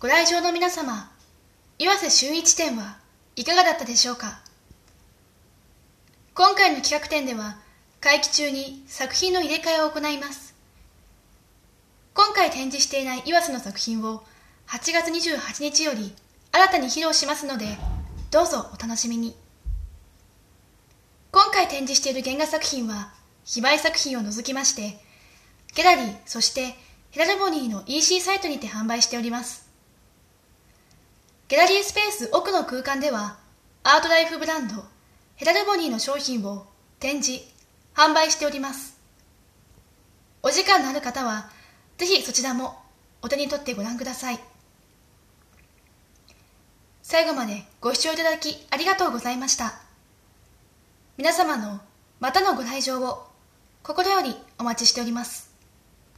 ご来場の皆様、岩瀬周一展はいかがだったでしょうか？今回の企画展では、会期中に作品の入れ替えを行います。今回展示していない岩瀬の作品を8月28日より新たに披露しますので、どうぞお楽しみに。今回展示している原画作品は、非売作品を除きまして、ギャラリー、そしてヘラルボニーの EC サイトにて販売しております。ギャラリースペース奥の空間では、アートライフブランド、ヘラルボニーの商品を展示、販売しております。お時間のある方は、ぜひそちらもお手に取ってご覧ください。最後までご視聴いただきありがとうございました。皆様のまたのご来場を心よりお待ちしております。